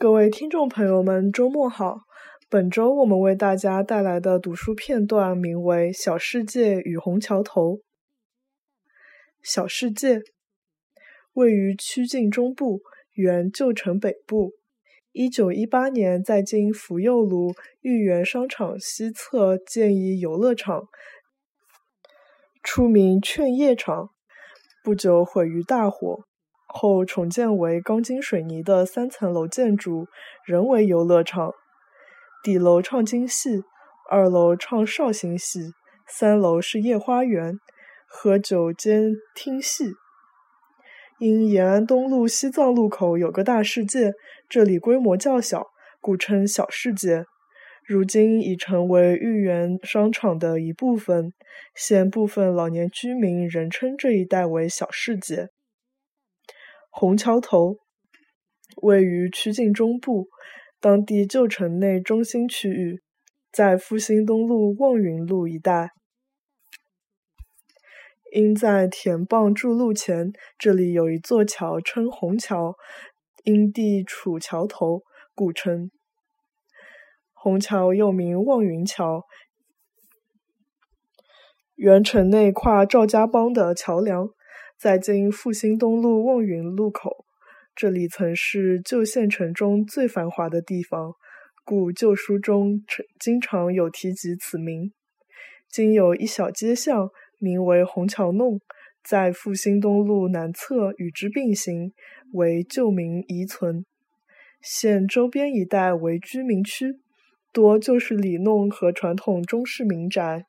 各位听众朋友们，周末好！本周我们为大家带来的读书片段名为《小世界与虹桥头》。小世界位于曲靖中部，原旧城北部。一九一八年，在今福佑路豫园商场西侧建一游乐场，初名劝业场，不久毁于大火。后重建为钢筋水泥的三层楼建筑，仍为游乐场。底楼唱京戏，二楼唱绍兴戏，三楼是夜花园，喝酒兼听戏。因延安东路西藏路口有个大世界，这里规模较小，故称小世界。如今已成为豫园商场的一部分，现部分老年居民仍称这一带为小世界。虹桥头位于曲靖中部，当地旧城内中心区域，在复兴东路望云路一带。因在田蚌筑路前，这里有一座桥称虹桥，因地处桥头，故称。虹桥又名望云桥，原城内跨赵家浜的桥梁。在今复兴东路望云路口，这里曾是旧县城中最繁华的地方，故旧书中常经常有提及此名。今有一小街巷，名为虹桥弄，在复兴东路南侧与之并行，为旧名遗存。现周边一带为居民区，多就是里弄和传统中式民宅。